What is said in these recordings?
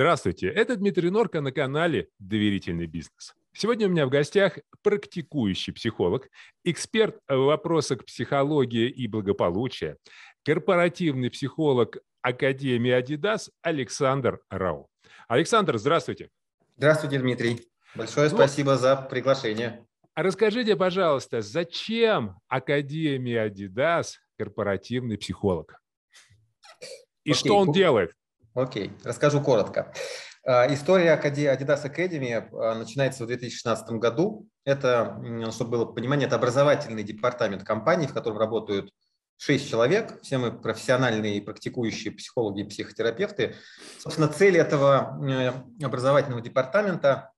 Здравствуйте, это Дмитрий Норка на канале «Доверительный бизнес». Сегодня у меня в гостях практикующий психолог, эксперт в вопросах психологии и благополучия, корпоративный психолог Академии Адидас Александр Рау. Александр, здравствуйте. Здравствуйте, Дмитрий. Большое ну, спасибо за приглашение. Расскажите, пожалуйста, зачем Академии Адидас корпоративный психолог? И Окей. что он делает? Окей, расскажу коротко. А, история Adidas Academy а, начинается в 2016 году. Это, чтобы было понимание, это образовательный департамент компании, в котором работают шесть человек, все мы профессиональные и практикующие психологи и психотерапевты. Собственно, цель этого э, образовательного департамента,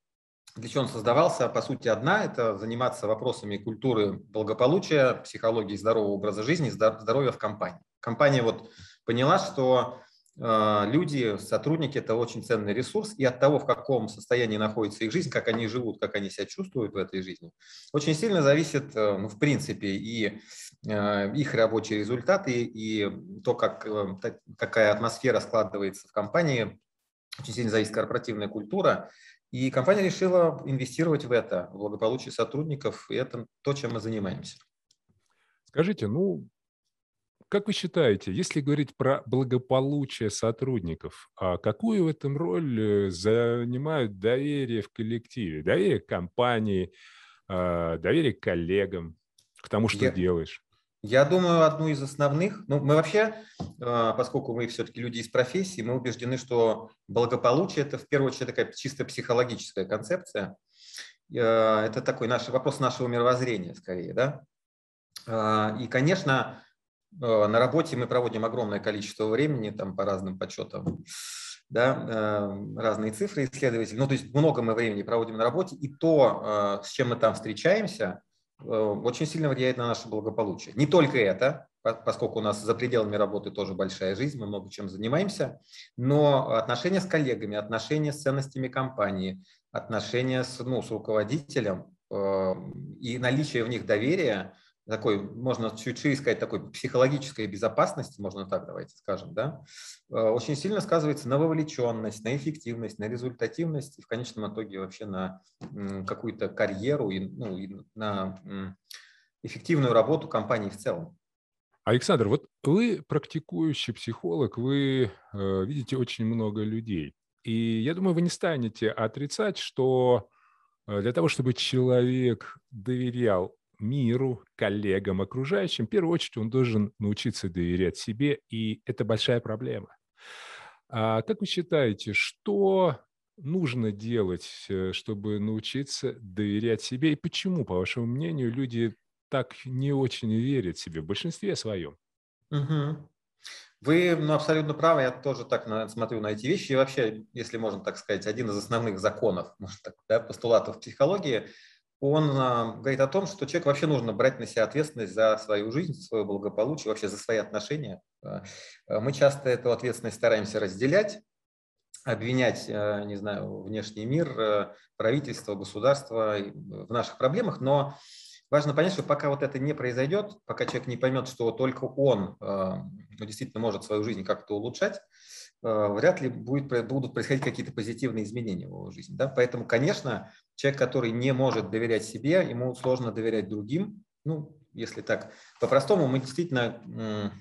для чего он создавался, по сути, одна – это заниматься вопросами культуры благополучия, психологии здорового образа жизни, здоровья в компании. Компания вот поняла, что люди, сотрудники – это очень ценный ресурс, и от того, в каком состоянии находится их жизнь, как они живут, как они себя чувствуют в этой жизни, очень сильно зависит, э, ну, в принципе, и э, их рабочие результаты, и то, как, э, какая атмосфера складывается в компании, очень сильно зависит корпоративная культура, и компания решила инвестировать в это, в благополучие сотрудников, и это то, чем мы занимаемся. Скажите, ну, как вы считаете, если говорить про благополучие сотрудников, а какую в этом роль э, занимают доверие в коллективе, доверие к компании, а, доверие к коллегам, к тому, что я, делаешь? Я думаю, одну из основных, ну, мы вообще, а, поскольку мы все-таки люди из профессии, мы убеждены, что благополучие – это в первую очередь такая чисто психологическая концепция. Это такой наш, вопрос нашего мировоззрения скорее, да. И, конечно, на работе мы проводим огромное количество времени, там по разным подсчетам, да, э, разные цифры исследователи. Ну, то есть много мы времени проводим на работе, и то, э, с чем мы там встречаемся, очень сильно влияет на наше благополучие. Не только это, поскольку у нас за пределами работы тоже большая жизнь, мы много чем занимаемся, но отношения с коллегами, отношения с ценностями компании, отношения с, ну, с руководителем и наличие в них доверия – такой, можно чуть чуть сказать, такой психологической безопасности, можно так давайте скажем, да, э, очень сильно сказывается на вовлеченность, на эффективность, на результативность и в конечном итоге вообще на какую-то карьеру и, ну, и на эффективную работу компании в целом. Александр, вот вы практикующий психолог, вы э, видите очень много людей. И я думаю, вы не станете отрицать, что э, для того, чтобы человек доверял миру, коллегам, окружающим, в первую очередь он должен научиться доверять себе, и это большая проблема. А как вы считаете, что нужно делать, э, чтобы научиться доверять себе, и почему, по вашему мнению, люди так не очень верят себе в большинстве своем? Угу. Вы ну, абсолютно правы, я тоже так на, смотрю на эти вещи. И вообще, если можно так сказать, один из основных законов, может, так, да, постулатов психологии – он а, говорит о том, что человек вообще нужно брать на себя ответственность за свою жизнь, за свое благополучие, вообще за свои отношения. А, а мы часто эту ответственность стараемся разделять, обвинять, не знаю, внешний мир, правительство, государство в наших проблемах, но важно понять, что пока вот это не произойдет, пока человек не поймет, что только он действительно может свою жизнь как-то улучшать, вряд ли будет, будут происходить какие-то позитивные изменения в его жизни. Да? Поэтому, конечно, Человек, который не может доверять себе, ему сложно доверять другим. Ну, если так по-простому, мы действительно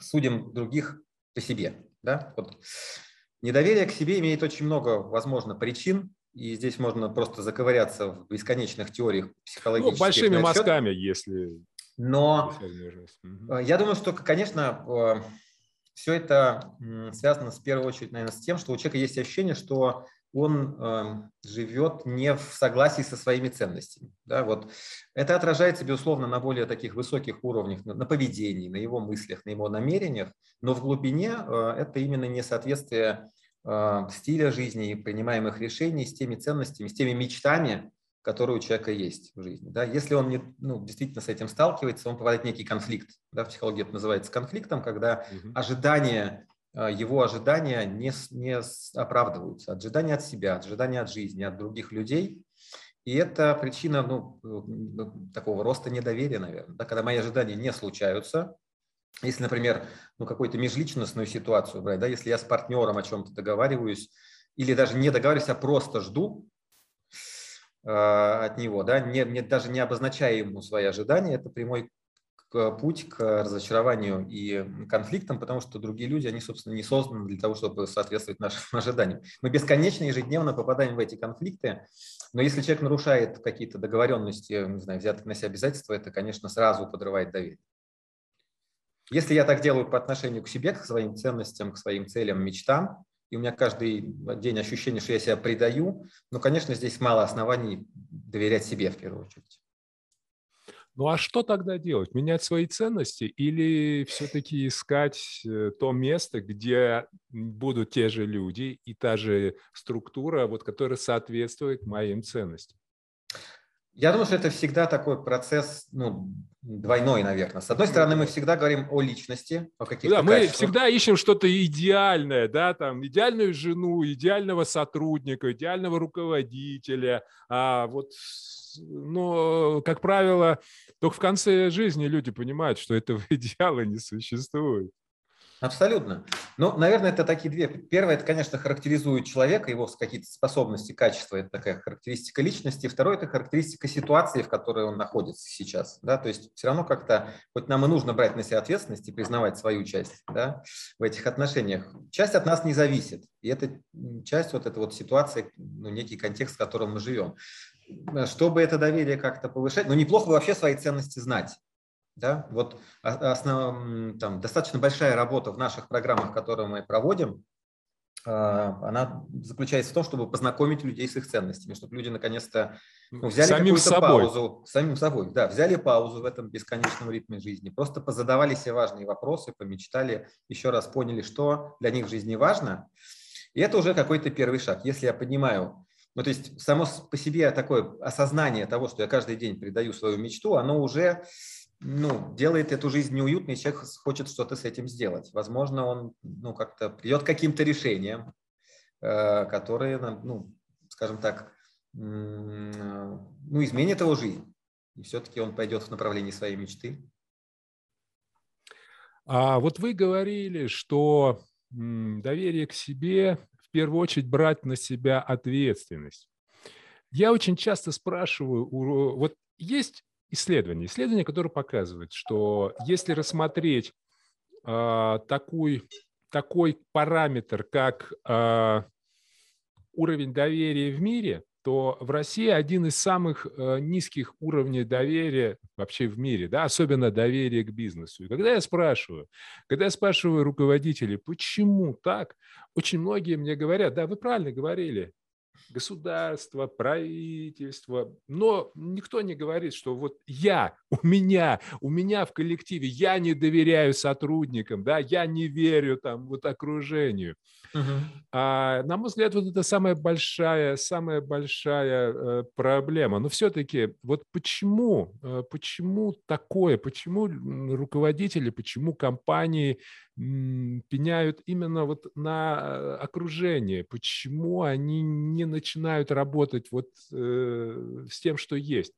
судим других по себе. Да? Вот. Недоверие к себе имеет очень много, возможно, причин, и здесь можно просто заковыряться в бесконечных теориях психологических. Ну, большими мазками, если... Но угу. я думаю, что, конечно, э, все это связано в первую очередь, наверное, с тем, что у человека есть ощущение, что он э, живет не в согласии со своими ценностями. Да, вот. Это отражается, безусловно, на более таких высоких уровнях, на, на поведении, на его мыслях, на его намерениях, но в глубине э, это именно несоответствие э, стиля жизни и принимаемых решений с теми ценностями, с теми мечтами, которые у человека есть в жизни. Да? Если он не, ну, действительно с этим сталкивается, он попадает в некий конфликт. Да? В психологии это называется конфликтом, когда угу. ожидания а, его ожидания не, не оправдываются. Ожидания от себя, ожидания от жизни, от других людей. И это причина ну, такого роста недоверия, наверное. Да? Когда мои ожидания не случаются, Если, например, ну, какую-то межличностную ситуацию брать, да, если я с партнером о чем-то договариваюсь, или даже не договариваюсь, а просто жду э, от него, да, не, не, даже не обозначая ему свои ожидания, это прямой путь к разочарованию и конфликтам, потому что другие люди, они, собственно, не созданы для того, чтобы соответствовать нашим ожиданиям. Мы бесконечно ежедневно попадаем в эти конфликты, но если человек нарушает какие-то договоренности, не знаю, взятых на себя обязательства, это, конечно, сразу подрывает доверие. Если я так делаю по отношению к себе, к своим ценностям, к своим целям, мечтам, и у меня каждый день ощущение, что я себя предаю, ну, конечно, здесь мало оснований доверять себе в первую очередь. Ну а что тогда делать? Менять свои ценности или все-таки искать э, то место, где будут те же люди и та же структура, вот, которая соответствует моим ценностям? Я думаю, что это всегда такой процесс, ну, двойной, наверное. С одной стороны, мы всегда говорим о личности, о каких-то Да, мы качествах. всегда ищем что-то идеальное, да, там, идеальную жену, идеального сотрудника, идеального руководителя. А вот, но, как правило, только в конце жизни люди понимают, что этого идеала не существует. Абсолютно. Ну, наверное, это такие две. Первое, это, конечно, характеризует человека, его какие-то способности, качества, это такая характеристика личности. Второе, это характеристика ситуации, в которой он находится сейчас. Да? То есть все равно как-то, хоть нам и нужно брать на себя ответственность и признавать свою часть да, в этих отношениях, часть от нас не зависит. И это часть вот этой вот ситуации, ну, некий контекст, в котором мы живем. Чтобы это доверие как-то повышать, ну, неплохо вообще свои ценности знать. Да? Вот основ, там, достаточно большая работа в наших программах, которые мы проводим, а, она заключается в том, чтобы познакомить людей с их ценностями, чтобы люди наконец-то ну, взяли самим какую-то паузу, самим собой, да, взяли паузу в этом бесконечном ритме жизни, просто позадавали себе важные вопросы, помечтали, еще раз поняли, что для них в жизни важно, и это уже какой-то первый шаг. Если я понимаю, ну, то есть само по себе такое осознание того, что я каждый день передаю свою мечту, оно уже ну, делает эту жизнь неуютной, человек хочет что-то с этим сделать. Возможно, он ну, как-то придет к каким-то решениям, э, которые, ну, скажем так, ну, изменят его жизнь. И все-таки он пойдет в направлении своей мечты. А вот вы говорили, что доверие к себе в первую очередь брать на себя ответственность. Я очень часто спрашиваю, вот есть исследование. Исследование, которое показывает, что если рассмотреть э, такой, такой параметр, как э, уровень доверия в мире, то в России один из самых э, низких уровней доверия вообще в мире, да, особенно доверие к бизнесу. И когда я спрашиваю, когда я спрашиваю руководителей, почему так, очень многие мне говорят, да, вы правильно говорили, государство, правительство, но никто не говорит, что вот я, у меня, у меня в коллективе, я не доверяю сотрудникам, да, я не верю там вот окружению. Угу. А, на мой взгляд, вот это самая большая, самая большая э, проблема. Но все-таки вот почему, э, почему такое, почему руководители, почему компании пеняют именно вот на э, окружение, почему они не начинают работать вот э, с тем, что есть.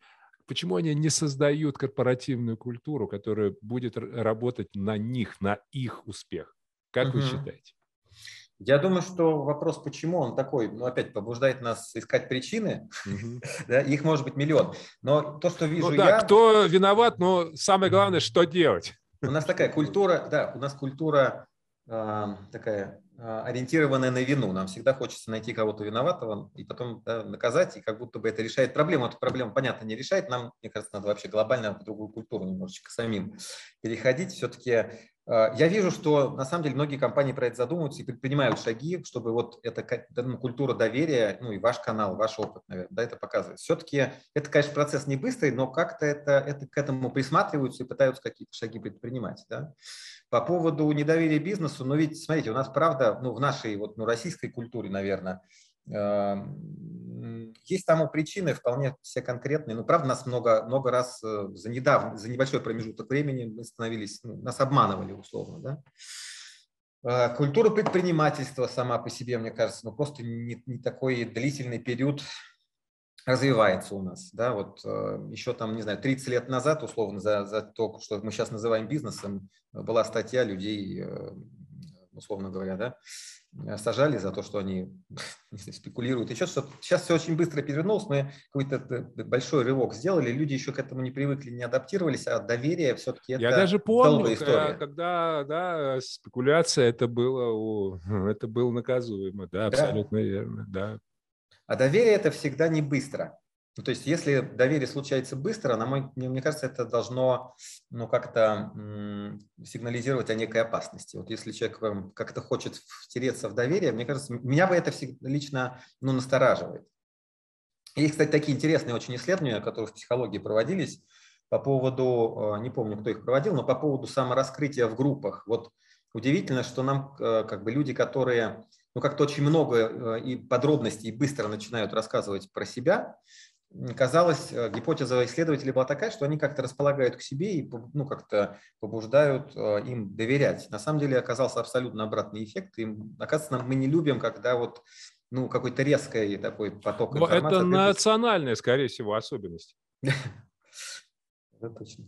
Почему они не создают корпоративную культуру, которая будет работать на них, на их успех? Как угу. вы считаете? Я думаю, что вопрос, почему он такой, ну, опять побуждает нас искать причины. Угу. да, их может быть миллион. Но то, что вижу ну, да, я... кто виноват, но самое главное, что делать. У нас такая культура, да, у нас культура э, такая э, ориентированная на вину. Нам всегда хочется найти кого-то виноватого и потом да, наказать, и как будто бы это решает проблему. Эту проблему, понятно, не решает. Нам, мне кажется, надо вообще глобально в другую культуру немножечко самим переходить. Все-таки я вижу, что на самом деле многие компании про это задумываются и предпринимают шаги, чтобы вот эта ну, культура доверия, ну и ваш канал, ваш опыт, наверное, да, это показывает. Все-таки это, конечно, процесс не быстрый, но как-то это, это к этому присматриваются и пытаются какие-то шаги предпринимать. Да. По поводу недоверия бизнесу, ну ведь, смотрите, у нас правда, ну в нашей вот, ну, российской культуре, наверное, есть тому причины вполне все конкретные. Ну, правда, нас много, много раз э, за, недавно, за небольшой промежуток времени мы становились, ну, нас обманывали условно. Да? А, культура предпринимательства сама по себе, мне кажется, ну, просто не, не такой длительный период развивается у нас. Да? Вот э, еще там, не знаю, 30 лет назад, условно, за, за то, что мы сейчас называем бизнесом, была статья людей, э, условно говоря, да, Э, сажали за то, что они спекулируют. Еще что сейчас все очень быстро перевернулось, мы какой-то большой рывок сделали, люди еще к этому не привыкли, не адаптировались, а доверие все-таки это Я даже помню, история. когда да, спекуляция это было, это было наказуемо, да, абсолютно да. верно, да. А доверие это всегда не быстро. Ну, то есть, если доверие случается быстро, на мой, мне, кажется, это должно ну, как-то сигнализировать о некой опасности. Вот если человек как-то хочет втереться в доверие, мне кажется, меня бы это лично ну, настораживает. Есть, кстати, такие интересные очень исследования, которые в психологии проводились по поводу, э, не помню, кто их проводил, но по поводу самораскрытия в группах. Вот удивительно, что нам э, как бы люди, которые ну, как-то очень много э, и подробностей быстро начинают рассказывать про себя, казалось, э, гипотеза исследователей была такая, что они как-то располагают к себе и ну, как-то побуждают э, им доверять. На самом деле оказался абсолютно обратный эффект. И, оказывается, мы не любим, когда вот ну, какой-то резкий такой поток Но информации. Это национальная, скорее всего, особенность. Это точно.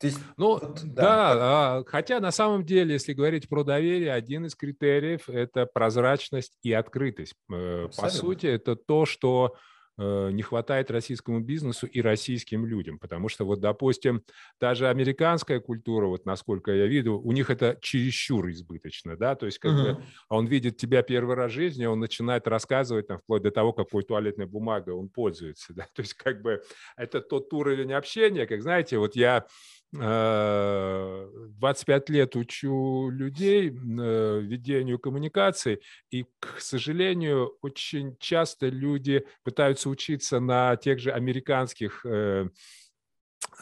То есть, ну, вот, да, да а, хотя на самом деле, если говорить про доверие, один из критериев – это прозрачность и открытость. Э, Абсолютно. По сути, это то, что не хватает российскому бизнесу и российским людям, потому что вот, допустим, даже американская культура, вот насколько я видел, у них это чересчур избыточно, да, то есть как uh-huh. бы он видит тебя первый раз в жизни, он начинает рассказывать там вплоть до того, какой туалетной бумагой он пользуется, да, то есть как бы это тот уровень общения, как знаете, вот я 25 лет учу людей э, ведению коммуникаций, и, к сожалению, очень часто люди пытаются учиться на тех же американских э,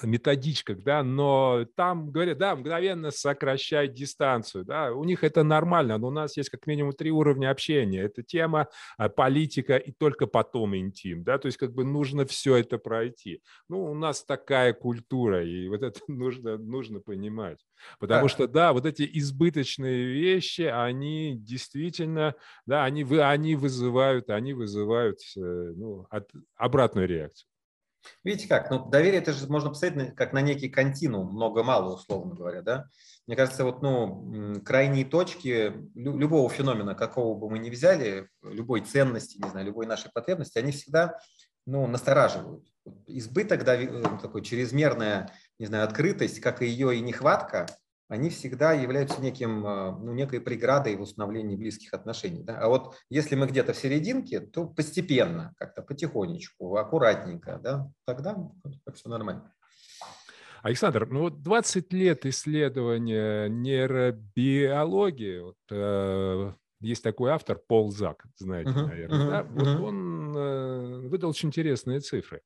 методичках, да, но там говорят, да, мгновенно сокращай дистанцию, да, у них это нормально, но у нас есть как минимум три уровня общения. Это тема, а, политика и только потом интим, да, то есть как бы нужно все это пройти. Ну, у нас такая культура, и вот это нужно, нужно понимать. Потому что, да, вот эти избыточные вещи, они действительно, да, они, они вызывают, они вызывают э, ну, от, обратную реакцию. Видите как, ну, доверие это же можно посмотреть как на некий континуум, много-мало, условно говоря, да. Мне кажется, вот, ну, крайние точки любого феномена, какого бы мы ни взяли, любой ценности, не знаю, любой нашей потребности, они всегда, ну, настораживают. Избыток, э, такой чрезмерная, не знаю, открытость, как и ее и нехватка – они всегда являются неким, а, ну, некой преградой в установлении близких отношений. Да? А вот если мы где-то в серединке, то постепенно, как-то потихонечку, аккуратненько, да, тогда все нормально. Александр, ну вот 20 лет исследования нейробиологии, вот, э, есть такой автор Пол Зак, знаете, uh-huh, наверное, uh-huh, да? Вот uh-huh. он э, выдал очень интересные цифры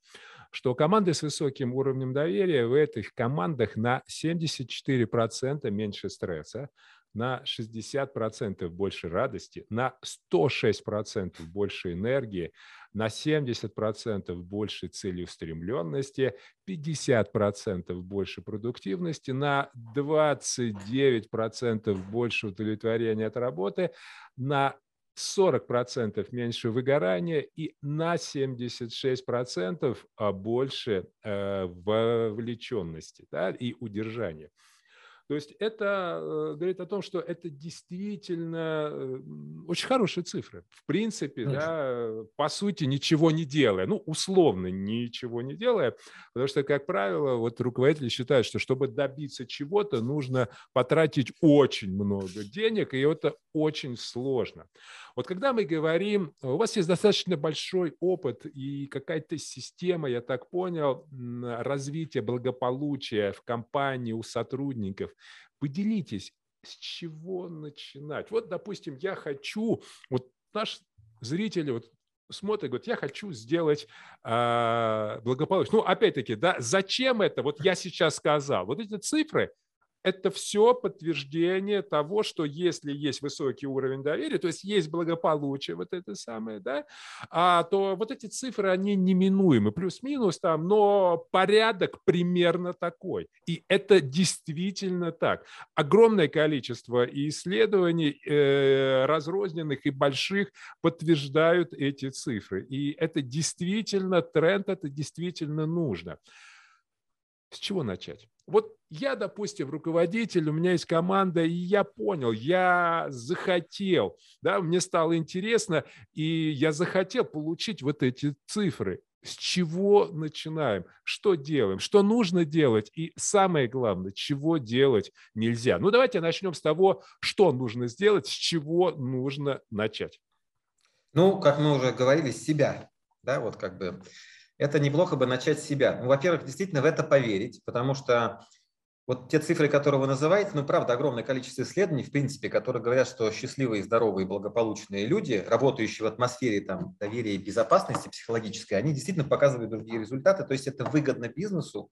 что команды с высоким уровнем доверия в этих командах на 74% меньше стресса, на 60% больше радости, на 106% больше энергии, на 70% больше целеустремленности, 50% больше продуктивности, на 29% больше удовлетворения от работы, на 40% меньше выгорания и на 76% а больше э, вовлеченности да, и удержания. То есть это э, говорит о том, что это действительно э, очень хорошие цифры. В принципе, да, по сути, ничего не делая, ну, условно ничего не делая, потому что, как правило, вот руководители считают, что чтобы добиться чего-то, нужно потратить очень много денег, и это очень сложно. Вот когда мы говорим, у вас есть достаточно большой опыт и какая-то система, я так понял, развития благополучия в компании у сотрудников. Поделитесь, с чего начинать? Вот, допустим, я хочу, вот наш зритель вот смотрит, говорит, я хочу сделать э, благополучие. Ну, опять-таки, да, зачем это? Вот я сейчас сказал. Вот эти цифры, это все подтверждение того, что если есть высокий уровень доверия, то есть есть благополучие, вот это самое, да, а, то вот эти цифры, они неминуемы, плюс-минус там, но порядок примерно такой. И это действительно так. Огромное количество исследований э, разрозненных и больших подтверждают эти цифры. И это действительно тренд, это действительно нужно. С чего начать? Вот я, допустим, руководитель, у меня есть команда, и я понял, я захотел, да, мне стало интересно, и я захотел получить вот эти цифры. С чего начинаем? Что делаем? Что нужно делать? И самое главное, чего делать нельзя? Ну, давайте начнем с того, что нужно сделать, с чего нужно начать. Ну, как мы уже говорили, с себя. Да, вот как бы это неплохо бы начать с себя. Ну, во-первых, действительно в это поверить, потому что вот те цифры, которые вы называете, ну, правда, огромное количество исследований, в принципе, которые говорят, что счастливые, здоровые, благополучные люди, работающие в атмосфере там, доверия и безопасности психологической, они действительно показывают другие результаты, то есть это выгодно бизнесу,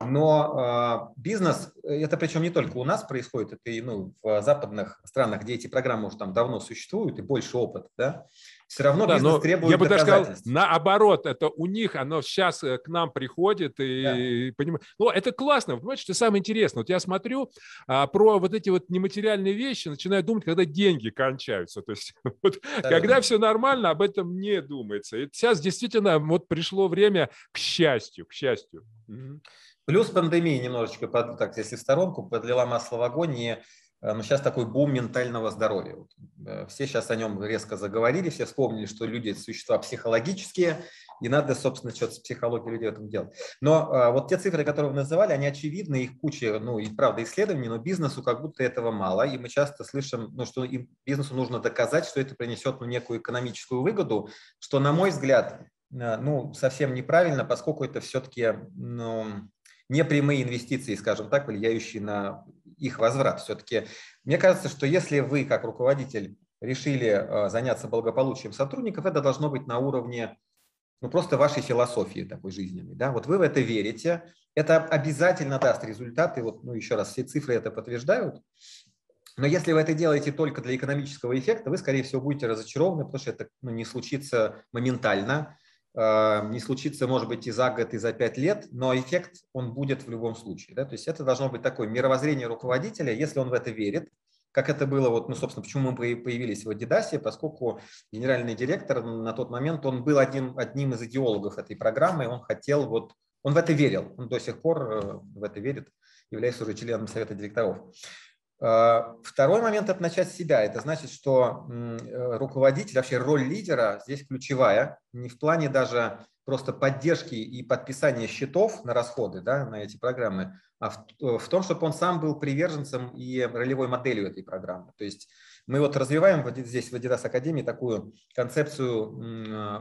но э, бизнес, это причем не только у нас происходит, это и ну, в западных странах, где эти программы уже там давно существуют и больше опыта, да, все равно да, бизнес требует Я бы даже сказал, наоборот, это у них, оно сейчас э, к нам приходит и, да. понимаю. Ну, это классно, понимаете, что самое интересное. Вот я смотрю а, про вот эти вот нематериальные вещи, начинаю думать, когда деньги кончаются. То есть, вот, да, когда да. все нормально, об этом не думается. И сейчас действительно вот пришло время к счастью, к счастью. Плюс пандемия немножечко, так, если в сторонку, подлила масло в огонь, и Э, но сейчас такой бум ментального здоровья. Э, все сейчас о нем резко заговорили, все вспомнили, что люди – существа психологические, и надо, собственно, что-то с психологией людей в этом делать. Но э, вот те цифры, которые вы называли, они очевидны, их куча, ну и правда исследований, но бизнесу как будто этого мало, и мы часто слышим, ну, что им, бизнесу нужно доказать, что это принесет ну, некую экономическую выгоду, что, на мой взгляд, ну, совсем неправильно, поскольку это все-таки ну, не прямые инвестиции, скажем так, влияющие на их возврат. Все-таки мне кажется, что если вы как руководитель решили э, заняться благополучием сотрудников, это должно быть на уровне ну, просто вашей философии такой жизненной. Да? Вот вы в это верите, это обязательно даст результаты. Вот, ну, еще раз, все цифры это подтверждают. Но если вы это делаете только для экономического эффекта, вы, скорее всего, будете разочарованы, потому что это ну, не случится моментально. Э, не случится, может быть, и за год, и за пять лет, но эффект он будет в любом случае. Да? То есть это должно быть такое мировоззрение руководителя, если он в это верит, как это было, вот, ну, собственно, почему мы появились в Адидасе, поскольку генеральный директор на тот момент, он был одним, одним из идеологов этой программы, он хотел, вот, он в это верил, он до сих пор э, в это верит, являясь уже членом совета директоров. А, второй момент – это начать с себя. Это значит, что э, руководитель, вообще роль лидера здесь ключевая. Не в плане даже просто поддержки и подписания счетов на расходы да, на эти программы, а в, э, в том, чтобы он сам был приверженцем и ролевой моделью этой программы. То есть мы вот развиваем здесь в Adidas Академии такую концепцию э,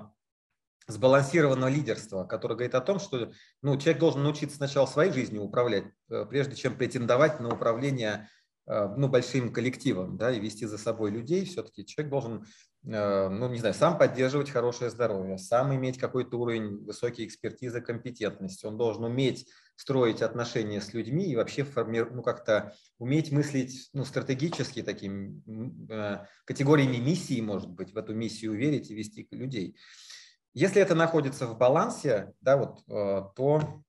сбалансированного лидерства, которое говорит о том, что ну, человек должен научиться сначала своей жизнью управлять, прежде чем претендовать на управление Э, ну, большим коллективом, да, и вести за собой людей, все-таки человек должен, э, ну, не знаю, сам поддерживать хорошее здоровье, сам иметь какой-то уровень высокой экспертизы, компетентности, он должен уметь строить отношения с людьми и вообще форми... ну, как-то уметь мыслить ну, стратегически такими э, категориями миссии, может быть, в эту миссию верить и вести людей. Если это находится в балансе, да, вот, то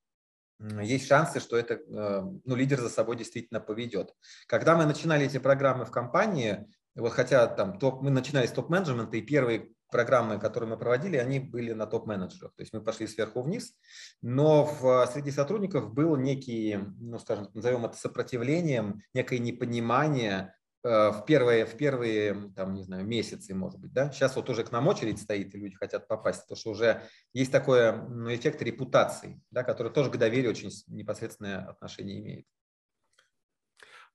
есть шансы, что это, э, ну, лидер за собой действительно поведет. Когда мы начинали эти программы в компании, вот хотя там топ, мы начинали с топ-менеджмента, и первые программы, которые мы проводили, они были на топ-менеджерах. То есть мы пошли сверху вниз, но в, среди сотрудников был некий, ну, скажем, назовем это сопротивлением, некое непонимание в первые, в первые там, не знаю, месяцы, может быть. Да? Сейчас вот уже к нам очередь стоит, и люди хотят попасть, потому что уже есть такой ну, эффект репутации, да, который тоже к доверию очень непосредственное отношение имеет.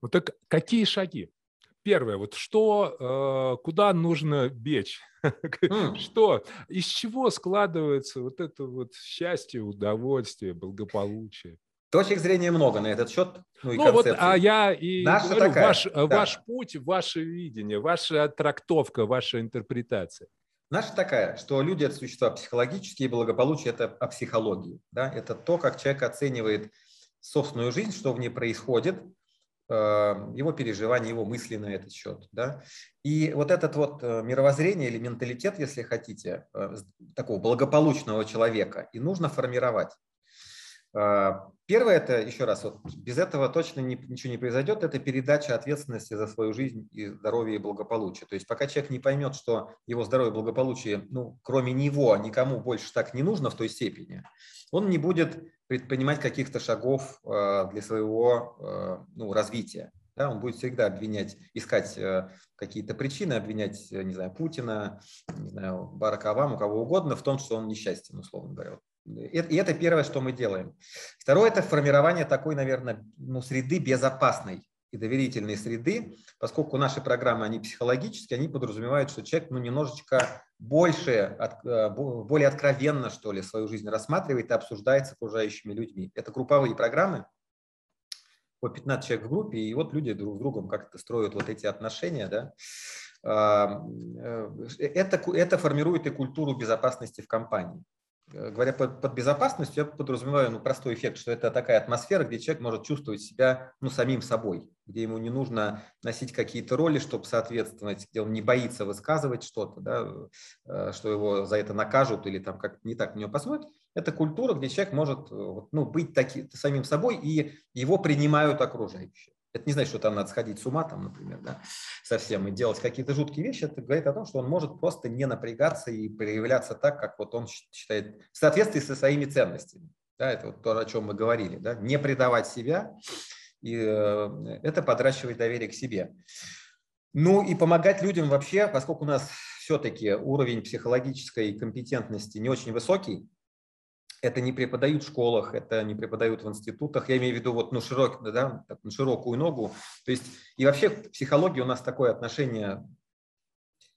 Вот так какие шаги? Первое, вот что, э, куда нужно бечь? Mm. Что, из чего складывается вот это вот счастье, удовольствие, благополучие? Точек зрения много на этот счет. Ну, и ну вот, а я и Наша говорю, такая, ваш, да. ваш путь, ваше видение, ваша трактовка, ваша интерпретация. Наша такая, что люди – это существа психологические, благополучие – это о психологии. Да? Это то, как человек оценивает собственную жизнь, что в ней происходит, его переживания, его мысли на этот счет. Да? И вот этот вот мировоззрение или менталитет, если хотите, такого благополучного человека, и нужно формировать. А, первое, это, еще раз, вот, без этого точно не, ничего не произойдет, это передача ответственности за свою жизнь и здоровье и благополучие. То есть пока человек не поймет, что его здоровье и благополучие, ну, кроме него, никому больше так не нужно в той степени, он не будет предпринимать каких-то шагов а, для своего а, ну, развития. Да, он будет всегда обвинять, искать какие-то причины, обвинять, не знаю, Путина, не знаю, Барака Обаму, кого угодно в том, что он несчастен, условно говоря. И это первое, что мы делаем. Второе – это формирование такой, наверное, ну, среды безопасной и доверительной среды, поскольку наши программы, они психологические, они подразумевают, что человек ну, немножечко больше, э, более откровенно, что ли, свою жизнь рассматривает и обсуждает с окружающими людьми. Это групповые программы, по 15 человек в группе, и вот люди друг с другом как-то строят вот эти отношения, да. Э, это, это формирует и культуру безопасности в компании. Э, говоря под, под безопасностью, я подразумеваю ну, простой эффект, что это такая атмосфера, где человек может чувствовать себя ну, самим собой, где ему не нужно носить какие-то роли, чтобы соответствовать, где он не боится высказывать что-то, да, э, что его за это накажут или там как не так на него посмотрят. Это культура, где человек может э, ну, быть таки, самим собой, и его принимают окружающие. Это не значит, что там надо сходить с ума, там, например, да, совсем и делать какие-то жуткие вещи. Это говорит о том, что он может просто не напрягаться и проявляться так, как вот он считает, в соответствии со своими ценностями. Да, это вот то, о чем мы говорили. Да, не предавать себя, и э, это подращивает доверие к себе. Ну и помогать людям вообще, поскольку у нас все-таки уровень психологической компетентности не очень высокий, это не преподают в школах, это не преподают в институтах. Я имею в виду вот, ну, широк, да, на широкую ногу. То есть и вообще в психологии у нас такое отношение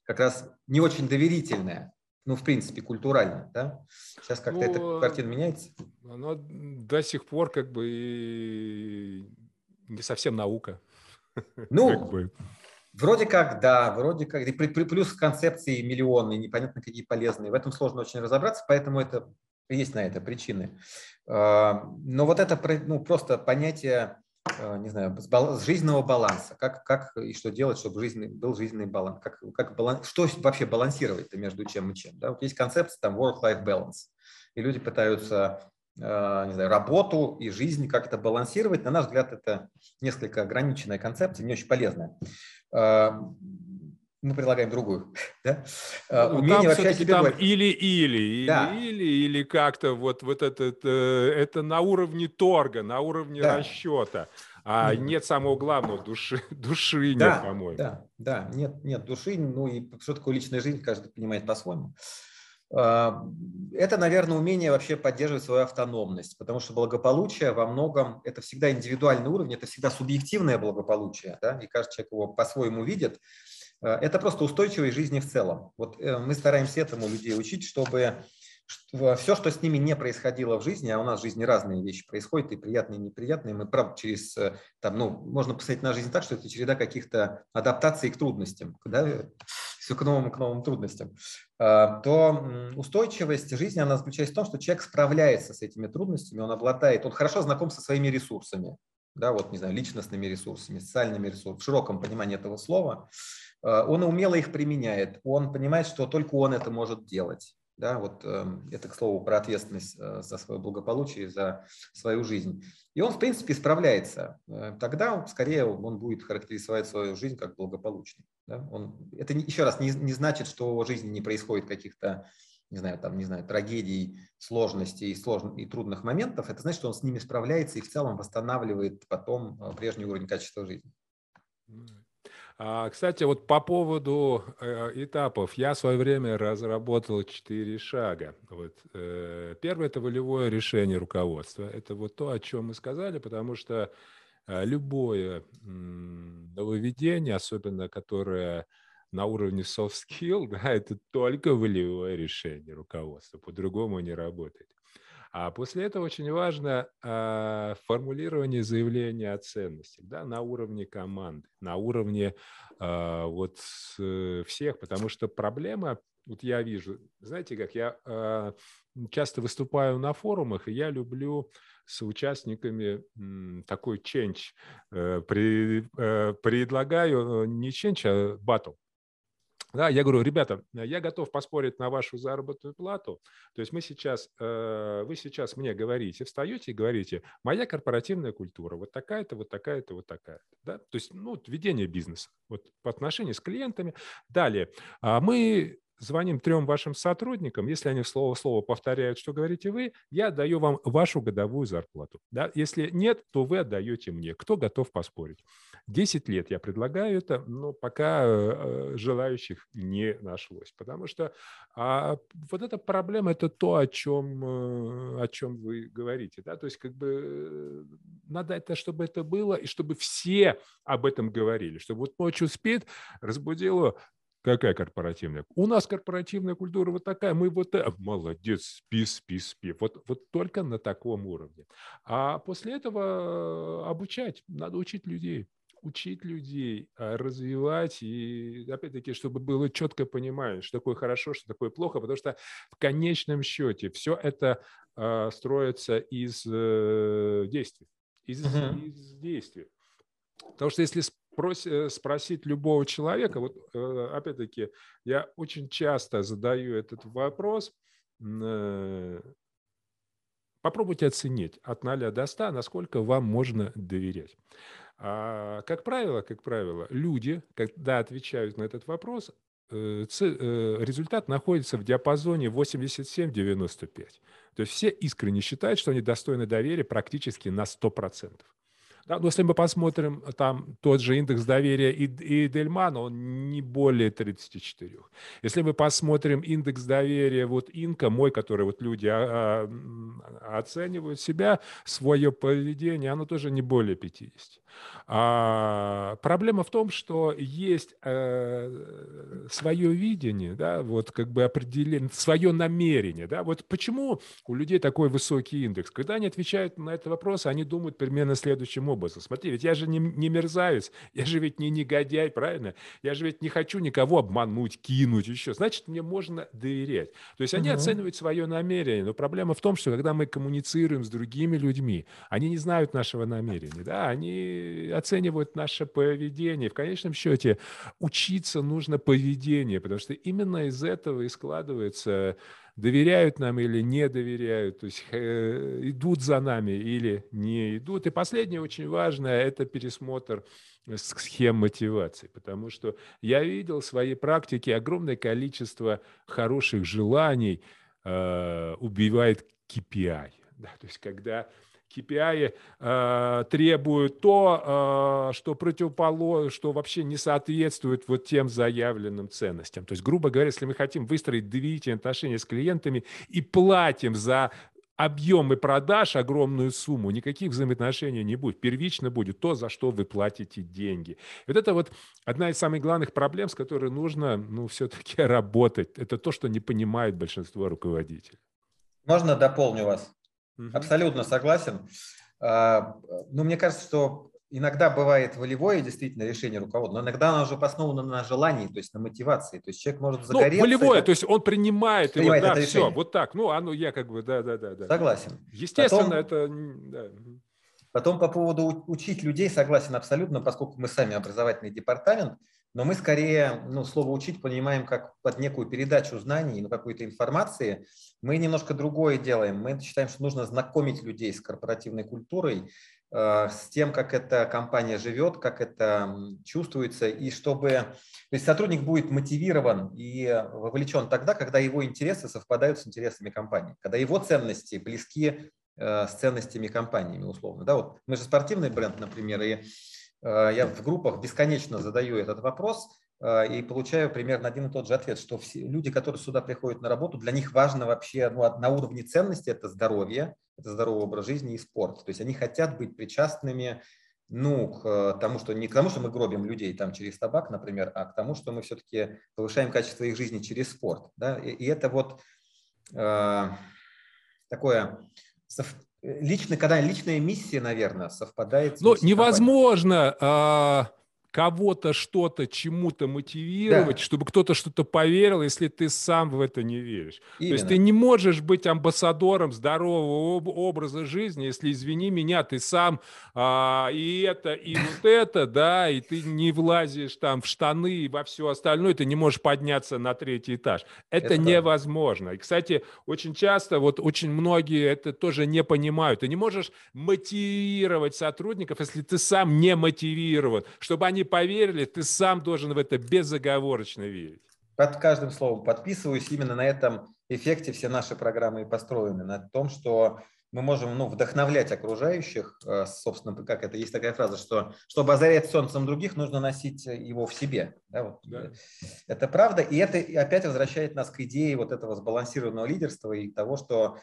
как раз не очень доверительное, ну, в принципе, культурально, да? Сейчас как-то ну, эта картина меняется? Оно до сих пор как бы и не совсем наука. Ну, как бы. вроде как, да, вроде как. И плюс концепции миллионные, непонятно какие полезные. В этом сложно очень разобраться, поэтому это есть на это причины. А, но вот это ну, просто понятие, а, не знаю, жизненного баланса, как, как и что делать, чтобы жизнь, был жизненный баланс, как, как баланс, что вообще балансировать между чем и чем. Да? Вот есть концепция там work-life balance, и люди пытаются а, не знаю, работу и жизнь как-то балансировать. На наш взгляд, это несколько ограниченная концепция, не очень полезная мы предлагаем другую. Да? А, ну, Умение вообще себе там или-или, да. или-или, или как-то вот, вот это, э, это на уровне торга, на уровне да. расчета. А mm. нет самого главного, души, души да, нет, по-моему. Да, да, нет, нет души, ну и что такое личная жизнь, каждый понимает по-своему. А, это, наверное, умение вообще поддерживать свою автономность, потому что благополучие во многом это всегда индивидуальный уровень, это всегда субъективное благополучие, да, и каждый человек его по-своему видит. Э, это просто устойчивой жизни в целом. Вот э, мы стараемся этому людей учить, чтобы все, что с ними не происходило в жизни, а у нас в жизни разные вещи происходят, и приятные, и неприятные, мы, правда, через, э, там, ну, можно посмотреть на жизнь так, что это череда каких-то адаптаций к трудностям, да, все к новым, к новым трудностям, то устойчивость жизни, она заключается в том, что человек справляется с этими трудностями, он обладает, он хорошо знаком со своими ресурсами, да, вот, не знаю, личностными ресурсами, социальными ресурсами, в широком понимании этого слова, Э, он умело их применяет, он понимает, что только он это может делать. Да, вот э, это, к слову, про ответственность э, за свое благополучие, за свою жизнь. И он, в принципе, справляется. Э, тогда, скорее, он будет характеризовать свою жизнь как благополучной. Да? Он, это, еще раз, не, не значит, что в жизни не происходит каких-то не знаю, там, не знаю, трагедий, сложностей сложных, и трудных моментов, это значит, что он с ними справляется и в целом восстанавливает потом э, прежний уровень качества жизни. А, кстати, вот по поводу э, этапов. Я в свое время разработал четыре шага. Вот, э, первое – это волевое решение руководства. Это вот то, о чем мы сказали, потому что э, любое нововведение, особенно которое на уровне soft skill, да, это только волевое решение руководства, по-другому не работает. А после этого очень важно э, формулирование заявления о ценностях да, на уровне команды, на уровне э, вот э, всех, потому что проблема, вот я вижу, знаете как, я э, часто выступаю на форумах, и я люблю с участниками такой change. Э, э, предлагаю не change, а battle. Да, я говорю, ребята, я готов поспорить на вашу заработную плату. То есть мы сейчас, вы сейчас мне говорите, встаете и говорите, моя корпоративная культура вот такая-то, вот такая-то, вот такая-то. Да? То есть ну, ведение бизнеса вот, по отношению с клиентами. Далее, а мы звоним трем вашим сотрудникам, если они слово в слово повторяют, что говорите вы, я даю вам вашу годовую зарплату. Да? Если нет, то вы отдаете мне. Кто готов поспорить? Десять лет я предлагаю это, но пока э, желающих не нашлось. Потому что а, вот эта проблема – это то, о чем, э, о чем вы говорите. Да? То есть как бы э, надо это, чтобы это было, и чтобы все об этом говорили. Чтобы вот ночью спит, разбудила Какая корпоративная? У нас корпоративная культура вот такая, мы вот... это Молодец, спи, спи, спи. Вот, вот только на таком уровне. А после этого э, обучать, надо учить людей учить людей, а, развивать и, опять-таки, чтобы было четкое понимание, что такое хорошо, что такое плохо, потому что в конечном счете все это э, строится из э, действий, из, uh-huh. из действий. Потому что если Э, спросить любого человека, вот э, опять-таки я очень часто задаю этот вопрос, э, попробуйте оценить от 0 до 100, насколько вам можно доверять. А, как правило, как правило, люди, когда отвечают на этот вопрос, результат находится в диапазоне 87-95. То есть все искренне считают, что они достойны доверия практически на 100%. Да, но если мы посмотрим, там тот же индекс доверия и, и Дельмана, он не более 34. Если мы посмотрим индекс доверия вот Инка, мой, который вот люди а, а, оценивают себя, свое поведение, оно тоже не более 50. А, проблема в том, что есть э, свое видение, да, вот как бы определение, свое намерение, да, вот почему у людей такой высокий индекс? Когда они отвечают на этот вопрос, они думают примерно следующим образом. Смотри, ведь я же не, не мерзавец, я же ведь не негодяй, правильно? Я же ведь не хочу никого обмануть, кинуть, еще. Значит, мне можно доверять. То есть они угу. оценивают свое намерение, но проблема в том, что когда мы коммуницируем с другими людьми, они не знают нашего намерения, да, они оценивают наше поведение. В конечном счете учиться нужно поведение, потому что именно из этого и складывается доверяют нам или не доверяют, то есть э, идут за нами или не идут. И последнее очень важное – это пересмотр схем мотивации, потому что я видел в своей практике огромное количество хороших желаний э, убивает KPI. Да, то есть когда KPI э, требуют то, э, что противоположно, что вообще не соответствует вот тем заявленным ценностям. То есть, грубо говоря, если мы хотим выстроить доверительные отношения с клиентами и платим за объемы продаж, огромную сумму, никаких взаимоотношений не будет. Первично будет то, за что вы платите деньги. Вот это вот одна из самых главных проблем, с которой нужно ну, все-таки работать. Это то, что не понимает большинство руководителей. Можно дополню вас? Угу. Абсолютно согласен. А, ну, мне кажется, что иногда бывает волевое действительно решение руководства, но иногда оно уже основано на желании, то есть на мотивации. То есть человек может ну, загореться. Ну, волевое, то есть он принимает, принимает его, да, все, решение. вот так. Ну, оно я как бы, да, да, да. да. Согласен. Естественно, Потом... это... Да. Потом по поводу учить людей согласен абсолютно, поскольку мы сами образовательный департамент, но мы скорее ну, слово «учить» понимаем как под некую передачу знаний, ну, какой-то информации. Мы немножко другое делаем. Мы считаем, что нужно знакомить людей с корпоративной культурой, э, с тем, как эта компания живет, как это чувствуется, и чтобы то есть сотрудник будет мотивирован и вовлечен тогда, когда его интересы совпадают с интересами компании, когда его ценности близки э, с ценностями компании, условно. Да, вот мы же спортивный бренд, например, и я в группах бесконечно задаю этот вопрос э, и получаю примерно один и тот же ответ, что все люди, которые сюда приходят на работу, для них важно вообще ну, на уровне ценности это здоровье, это здоровый образ жизни и спорт. То есть они хотят быть причастными ну, к тому, что не к тому, что мы гробим людей там через табак, например, а к тому, что мы все-таки повышаем качество их жизни через спорт. Да? И, и это вот э, такое лично, когда личная миссия, наверное, совпадает. Ну, невозможно а, кого-то что-то чему-то мотивировать, да. чтобы кто-то что-то поверил, если ты сам в это не веришь. Именно. То есть ты не можешь быть амбассадором здорового образа жизни, если, извини меня, ты сам а, и это, и вот это, да, и ты не влазишь там в штаны и во все остальное, ты не можешь подняться на третий этаж. Это, это невозможно. И, кстати, очень часто, вот очень многие это тоже не понимают. Ты не можешь мотивировать сотрудников, если ты сам не мотивирован, чтобы они поверили, ты сам должен в это безоговорочно верить. Под каждым словом подписываюсь. Именно на этом эффекте все наши программы и построены. На том, что мы можем ну, вдохновлять окружающих, э, собственно, как это есть такая фраза, что чтобы озарять солнцем других, нужно носить его в себе. Да, вот. да. Это правда, и это опять возвращает нас к идее вот этого сбалансированного лидерства и того, что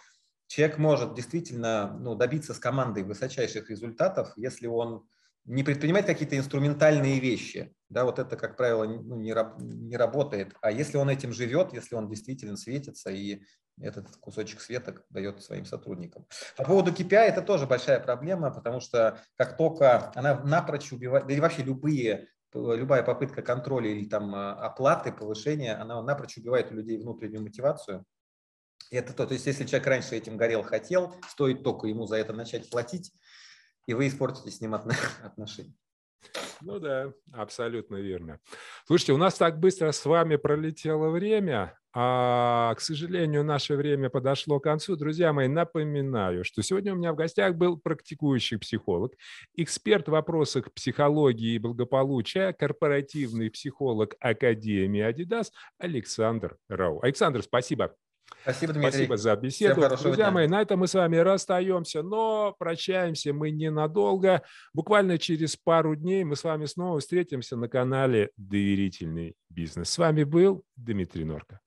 человек может действительно ну, добиться с командой высочайших результатов, если он не предпринимать какие-то инструментальные вещи. Да, вот это, как правило, ну, не, не работает. А если он этим живет, если он действительно светится и этот кусочек света дает своим сотрудникам. По поводу KPI это тоже большая проблема, потому что как только она напрочь убивает, да и вообще любые любая попытка контроля или там а, оплаты, повышения, она напрочь убивает у людей внутреннюю мотивацию. И это то, то есть если человек раньше этим горел, хотел, стоит только ему за это начать платить, и вы испортите с ним отношения. Ну да, абсолютно верно. Слушайте, у нас так быстро с вами пролетело время, а, к сожалению, наше время подошло к концу. Друзья мои, напоминаю, что сегодня у меня в гостях был практикующий психолог, эксперт в вопросах психологии и благополучия, корпоративный психолог Академии Адидас Александр Рау. Александр, спасибо. Спасибо, Дмитрий. Спасибо за беседу. Друзья дня. мои, на этом мы с вами расстаемся, но прощаемся мы ненадолго. Буквально через пару дней мы с вами снова встретимся на канале «Доверительный бизнес». С вами был Дмитрий Норка.